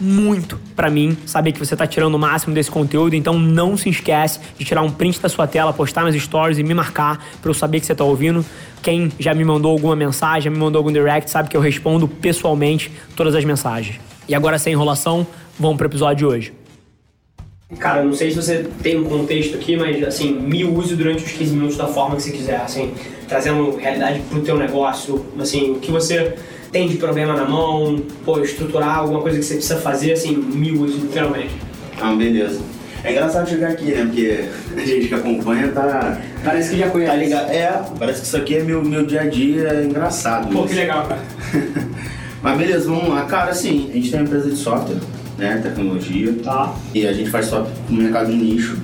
muito para mim saber que você está tirando o máximo desse conteúdo, então não se esquece de tirar um print da sua tela, postar nas stories e me marcar para eu saber que você está ouvindo. Quem já me mandou alguma mensagem, já me mandou algum direct, sabe que eu respondo pessoalmente todas as mensagens. E agora, sem enrolação, vamos pro episódio de hoje. Cara, não sei se você tem um contexto aqui, mas assim, me use durante os 15 minutos da forma que você quiser, assim, trazendo realidade pro teu negócio, assim, o que você tem de problema na mão, pô, estruturar alguma coisa que você precisa fazer, assim, use, literalmente. Ah, beleza. É engraçado chegar aqui, né? Porque a gente que acompanha tá. Parece que já conhece. Tá ligado? É, parece que isso aqui é meu, meu dia a dia é engraçado. Pô, que legal, cara. Mas beleza, vamos lá. Cara, assim, a gente tem uma empresa de software, né? Tecnologia. Tá. E a gente faz software no mercado de nicho,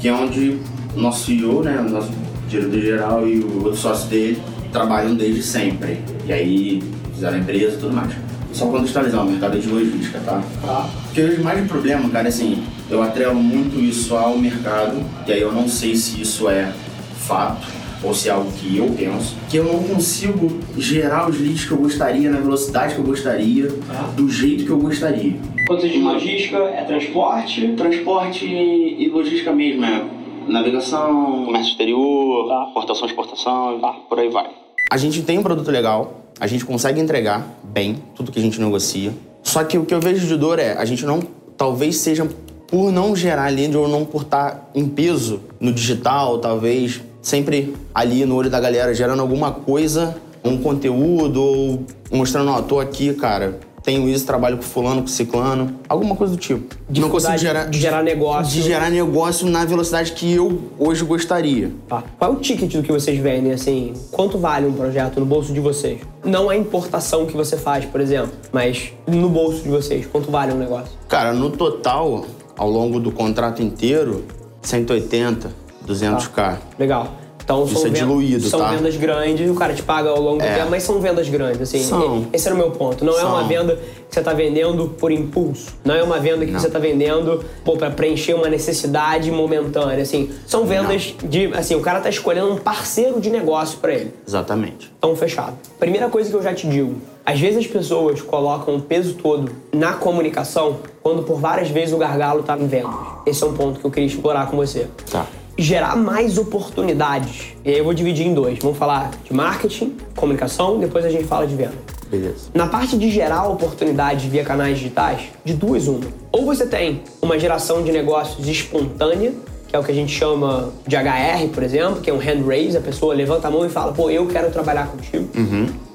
que é onde o nosso CEO, né? O nosso diretor geral e o outro sócio dele trabalham desde sempre. E aí fizeram a empresa e tudo mais. Só contextualizar, o mercado é de logística, tá? Tá. Porque o mais de problema, cara, é assim, eu atrelo muito isso ao mercado, e aí eu não sei se isso é fato ou se é algo que eu penso, que eu não consigo gerar os leads que eu gostaria, na velocidade que eu gostaria, Ah. do jeito que eu gostaria. Quando você diz logística, é transporte, Transporte e logística mesmo, é navegação, comércio exterior, Tá. importação, exportação, por aí vai. A gente tem um produto legal, a gente consegue entregar bem tudo que a gente negocia. Só que o que eu vejo de dor é, a gente não, talvez seja por não gerar lead ou não por estar em peso no digital, talvez sempre ali no olho da galera gerando alguma coisa, um conteúdo ou mostrando, ó, tô aqui, cara, tenho isso, trabalho com fulano, com ciclano, alguma coisa do tipo. não consigo gerar de gerar negócio. de gerar negócio na velocidade que eu hoje gostaria. Tá. Qual é o ticket do que vocês vendem, assim? Quanto vale um projeto no bolso de vocês? Não a importação que você faz, por exemplo, mas no bolso de vocês, quanto vale um negócio? Cara, no total, ao longo do contrato inteiro, 180, 200k. Legal. Então Isso são é diluído, São tá? vendas grandes, o cara te paga ao longo do É. tempo, mas são vendas grandes, assim. São. Esse era o meu ponto. Não é uma São. venda que você está vendendo por impulso. Não é uma venda que Não. você está vendendo para preencher uma necessidade momentânea, assim. São vendas de, assim, o cara tá escolhendo um parceiro de negócio para ele. Exatamente. Então, fechado. Primeira coisa que eu já te digo: às vezes as pessoas colocam o peso todo na comunicação, quando por várias vezes o gargalo tá em vendas. Esse é um ponto que eu queria explorar com você. Tá. Gerar mais oportunidades. E aí eu vou dividir em dois. Vamos falar de marketing, comunicação, depois a gente fala de venda. Beleza. Na parte de gerar oportunidades via canais digitais, de duas uma. Ou você tem uma geração de negócios espontânea, que é o que a gente chama de HR, por exemplo, que é um hand raise, a pessoa levanta a mão e fala, pô, eu quero trabalhar contigo.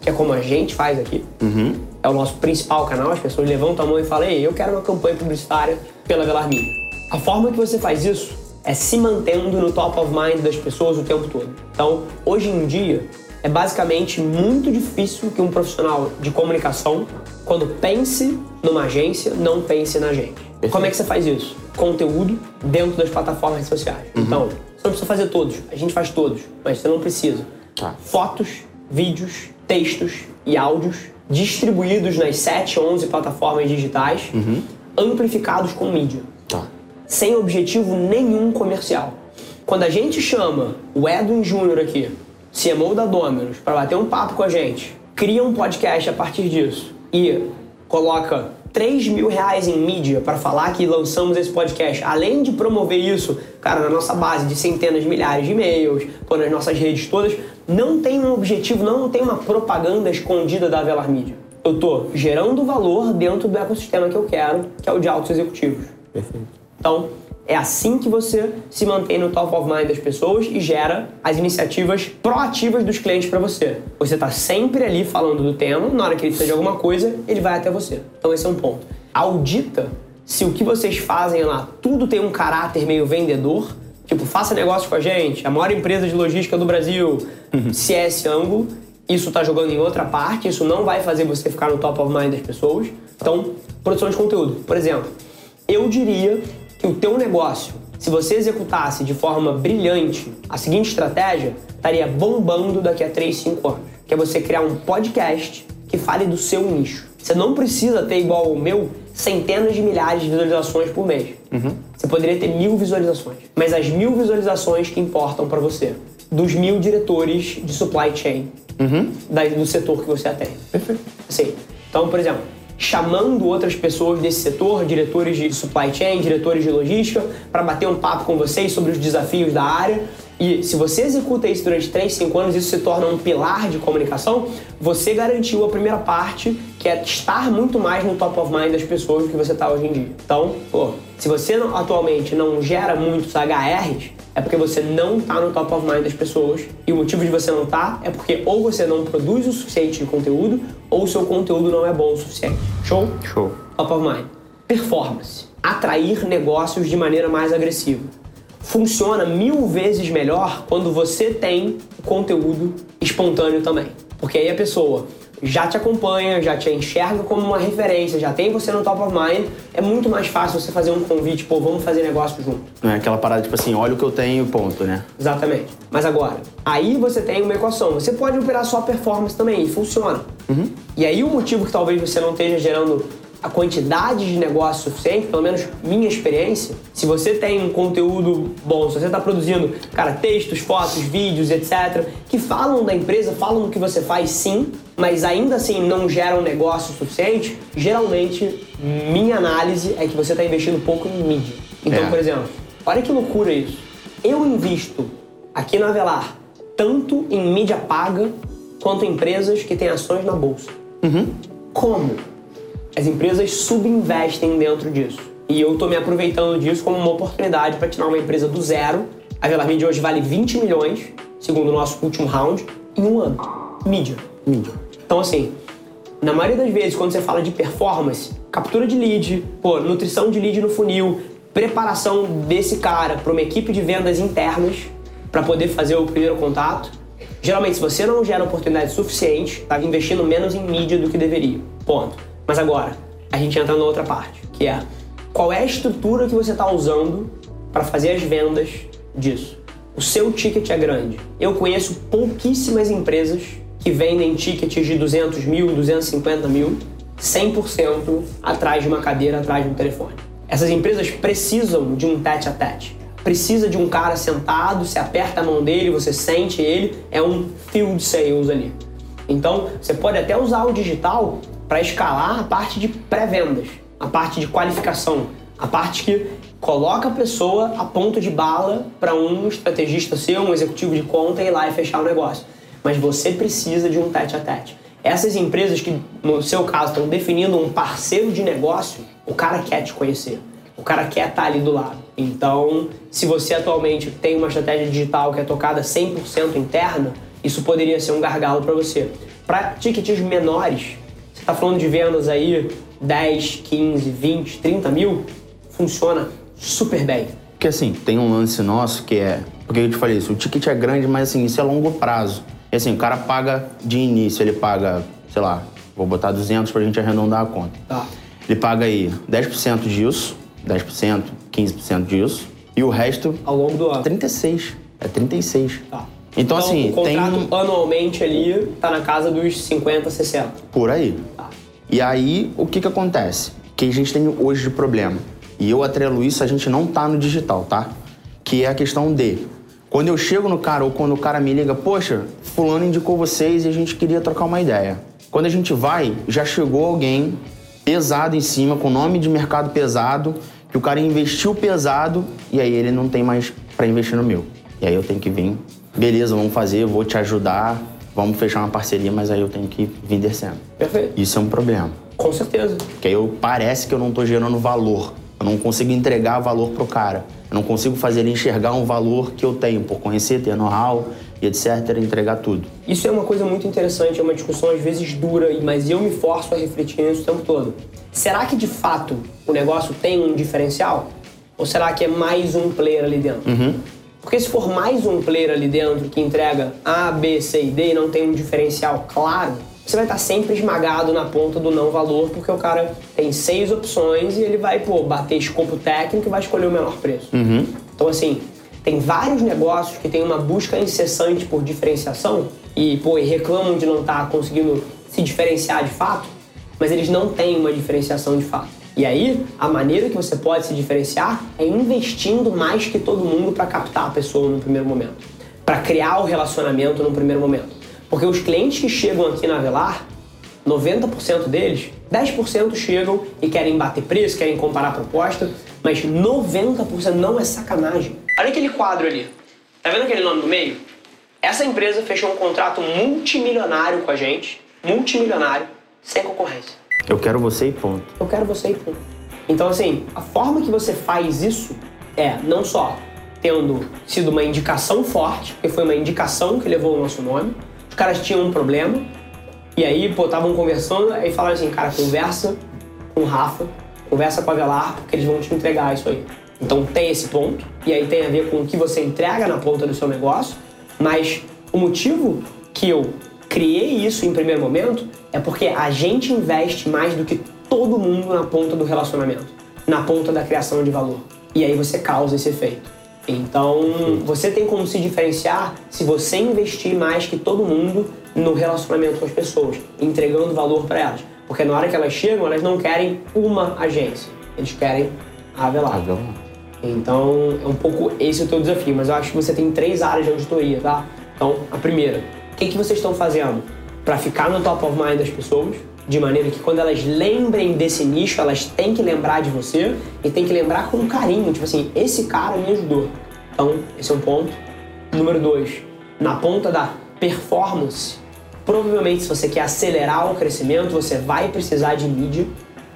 Que é como a gente faz aqui. É o nosso principal canal, as pessoas levantam a mão e falam, ei, eu quero uma campanha publicitária pela Velar. A forma que você faz isso é se mantendo no top of mind das pessoas o tempo todo. Então, hoje em dia, é basicamente muito difícil que um profissional de comunicação, quando pense numa agência, não pense na gente. Como é que você faz isso? Conteúdo dentro das plataformas sociais. Então, você não precisa fazer todos, a gente faz todos, mas você não precisa. Tá. Fotos, vídeos, textos e áudios distribuídos nas 7, 11 plataformas digitais, amplificados com mídia. Sem objetivo nenhum comercial. Quando a gente chama o Edwin Júnior aqui, CMO da Dominus, para bater um papo com a gente, cria um podcast a partir disso e coloca 3 mil reais em mídia para falar que lançamos esse podcast, além de promover isso, cara, na nossa base de centenas de milhares de e-mails, pô, nas nossas redes todas, não tem um objetivo, não tem uma propaganda escondida da Velar Mídia. Eu tô gerando valor dentro do ecossistema que eu quero, que é o de altos executivos. Perfeito. Então, é assim que você se mantém no top of mind das pessoas e gera as iniciativas proativas dos clientes para você. Você está sempre ali falando do tema, na hora que ele precisa de alguma coisa, ele vai até você. Então, esse é um ponto. Audita se o que vocês fazem lá tudo tem um caráter meio vendedor, tipo, faça negócio com a gente, a maior empresa de logística do Brasil, se é esse ângulo, isso tá jogando em outra parte, isso não vai fazer você ficar no top of mind das pessoas. Então, produção de conteúdo. Por exemplo, eu diria que o teu negócio, se você executasse de forma brilhante a seguinte estratégia, estaria bombando daqui a 3, 5 anos. Que é você criar um podcast que fale do seu nicho. Você não precisa ter igual o meu centenas de milhares de visualizações por mês. Uhum. Você poderia ter mil visualizações. Mas as mil visualizações que importam para você, dos mil diretores de supply chain uhum. do setor que você atende. Perfeito. Assim, então, por exemplo, chamando outras pessoas desse setor, diretores de supply chain, diretores de logística, para bater um papo com vocês sobre os desafios da área. E se você executa isso durante 3, 5 anos, isso se torna um pilar de comunicação, você garantiu a primeira parte, que é estar muito mais no top of mind das pessoas do que você está hoje em dia. Então, pô, se você atualmente não gera muitos HRs, é porque você não está no top of mind das pessoas. E o motivo de você não estar tá é porque ou você não produz o suficiente de conteúdo, ou o seu conteúdo não é bom o suficiente. Show? Show. Top of mind. Performance. Atrair negócios de maneira mais agressiva. Funciona mil vezes melhor quando você tem conteúdo espontâneo também. Porque aí a pessoa já te acompanha, já te enxerga como uma referência, já tem você no top of mind, é muito mais fácil você fazer um convite, pô, vamos fazer negócio junto. Não é aquela parada tipo assim, olha o que eu tenho, ponto, né? Exatamente. Mas agora, aí você tem uma equação. Você pode operar só performance também, e funciona. Uhum. E aí o motivo que talvez você não esteja gerando a quantidade de negócio suficiente, pelo menos minha experiência, se você tem um conteúdo bom, se você está produzindo, cara, textos, fotos, vídeos, etc., que falam da empresa, falam do que você faz sim, mas ainda assim não geram negócio suficiente, geralmente minha análise é que você está investindo pouco em mídia. Então, é. por exemplo, olha que loucura isso. Eu invisto aqui na Avelar tanto em mídia paga quanto em empresas que têm ações na bolsa. Uhum. Como? As empresas subinvestem dentro disso. E eu estou me aproveitando disso como uma oportunidade para tirar uma empresa do zero. A Velar Media hoje vale 20 milhões, segundo o nosso último round, em um ano. Mídia. Mídia. Então, assim, na maioria das vezes, quando você fala de performance, captura de lead, pô, nutrição de lead no funil, preparação desse cara para uma equipe de vendas internas para poder fazer o primeiro contato. Geralmente, se você não gera oportunidade suficiente, está investindo menos em mídia do que deveria. Ponto. Mas agora, a gente entra na outra parte, que é qual é a estrutura que você está usando para fazer as vendas disso. O seu ticket é grande. Eu conheço pouquíssimas empresas que vendem tickets de 200 mil, 250 mil, 100% atrás de uma cadeira, atrás de um telefone. Essas empresas precisam de um tete a tete. Precisa de um cara sentado, você aperta a mão dele, você sente ele, é um field sales ali. Então, você pode até usar o digital para escalar a parte de pré-vendas, a parte de qualificação, a parte que coloca a pessoa a ponto de bala para um estrategista ser um executivo de conta e ir lá e fechar o negócio. Mas você precisa de um tete a tete. Essas empresas que, no seu caso, estão definindo um parceiro de negócio, o cara quer te conhecer. O cara quer estar tá ali do lado. Então, se você atualmente tem uma estratégia digital que é tocada 100% interna, isso poderia ser um gargalo para você. Para tickets menores, está falando de vendas aí 10, 15, 20, 30 mil, funciona super bem. Porque assim, tem um lance nosso que é. Porque eu te falei isso, o ticket é grande, mas assim, isso é longo prazo. E assim, o cara paga de início, ele paga, sei lá, vou botar 200 pra gente arredondar a conta. Tá. Ele paga aí 10% disso, 10%, 15% disso, e o resto. Ao longo do ano? 36. É 36. Tá. Então, então assim, o contrato tem... anualmente ali tá na casa dos 50, 60. Por aí. Tá. E aí, o que que acontece? Que a gente tem hoje de problema. E eu atrelo isso, a gente não tá no digital, tá? Que é a questão de quando eu chego no cara ou quando o cara me liga, poxa, fulano indicou vocês e a gente queria trocar uma ideia. Quando a gente vai, já chegou alguém pesado em cima, com nome de mercado pesado, que o cara investiu pesado e aí ele não tem mais para investir no meu. E aí eu tenho que vir beleza, vamos fazer, vou te ajudar, vamos fechar uma parceria, mas aí eu tenho que vir descendo. Perfeito. Isso é um problema. Com certeza. Porque aí eu, parece que eu não estou gerando valor. Eu não consigo entregar valor pro cara. Eu não consigo fazer ele enxergar um valor que eu tenho por conhecer, ter know-how e etc, entregar tudo. Isso é uma coisa muito interessante, é uma discussão às vezes dura, mas eu me forço a refletir nisso o tempo todo. Será que de fato o negócio tem um diferencial? Ou será que é mais um player ali dentro? Uhum. Porque se for mais um player ali dentro que entrega A, B, C e D e não tem um diferencial claro, você vai estar sempre esmagado na ponta do não valor, porque o cara tem seis opções e ele vai, pô, bater escopo técnico e vai escolher o menor preço. Uhum. Então, assim, tem vários negócios que têm uma busca incessante por diferenciação e, pô, e reclamam de não estar conseguindo se diferenciar de fato, mas eles não têm uma diferenciação de fato. E aí, a maneira que você pode se diferenciar é investindo mais que todo mundo para captar a pessoa no primeiro momento, para criar o relacionamento no primeiro momento. Porque os clientes que chegam aqui na Avelar, 90% deles, 10% chegam e querem bater preço, querem comparar proposta, mas 90% não é sacanagem. Olha aquele quadro ali. Tá vendo aquele nome no meio? Essa empresa fechou um contrato multimilionário com a gente, multimilionário, sem concorrência. Eu quero você e ponto. Eu quero você e ponto. Então, assim, a forma que você faz isso é não só tendo sido uma indicação forte, porque foi uma indicação que levou o nosso nome, os caras tinham um problema, e aí, pô, estavam conversando, aí falaram assim, cara, conversa com o Rafa, conversa com a Velar, porque eles vão te entregar isso aí. Então tem esse ponto, e aí tem a ver com o que você entrega na ponta do seu negócio, mas o motivo que eu criei isso em primeiro momento é porque a gente investe mais do que todo mundo na ponta do relacionamento, na ponta da criação de valor. E aí você causa esse efeito. Então, você tem como se diferenciar se você investir mais que todo mundo no relacionamento com as pessoas, entregando valor para elas. Porque na hora que elas chegam, elas não querem uma agência, eles querem a Avelar. Então, é um pouco esse o teu desafio, mas eu acho que você tem três áreas de auditoria, tá? Então, a primeira, o que, que vocês estão fazendo para ficar no top of mind das pessoas? de maneira que quando elas lembrem desse nicho, elas têm que lembrar de você e têm que lembrar com carinho, tipo assim, esse cara me ajudou. Então, esse é um ponto. Número dois, na ponta da performance, provavelmente se você quer acelerar o crescimento, você vai precisar de mídia.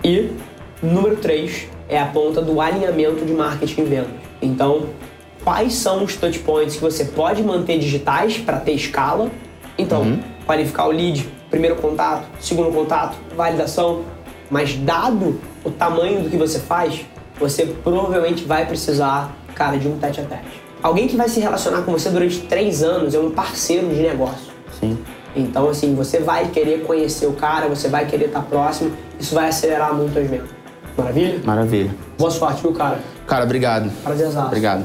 E número três é a ponta do alinhamento de marketing e vendas. Então, quais são os touch points que você pode manter digitais para ter escala? Então, uhum. qualificar o lead, primeiro contato, segundo contato, validação. Mas dado o tamanho do que você faz, você provavelmente vai precisar, cara, de um tete a tete. Alguém que vai se relacionar com você durante três anos é um parceiro de negócio. Sim. Então, assim, você vai querer conhecer o cara, você vai querer estar próximo, isso vai acelerar muito as vendas. Maravilha? Maravilha. Boa sorte, viu, cara? Cara, obrigado. Prazerzaço. Obrigado.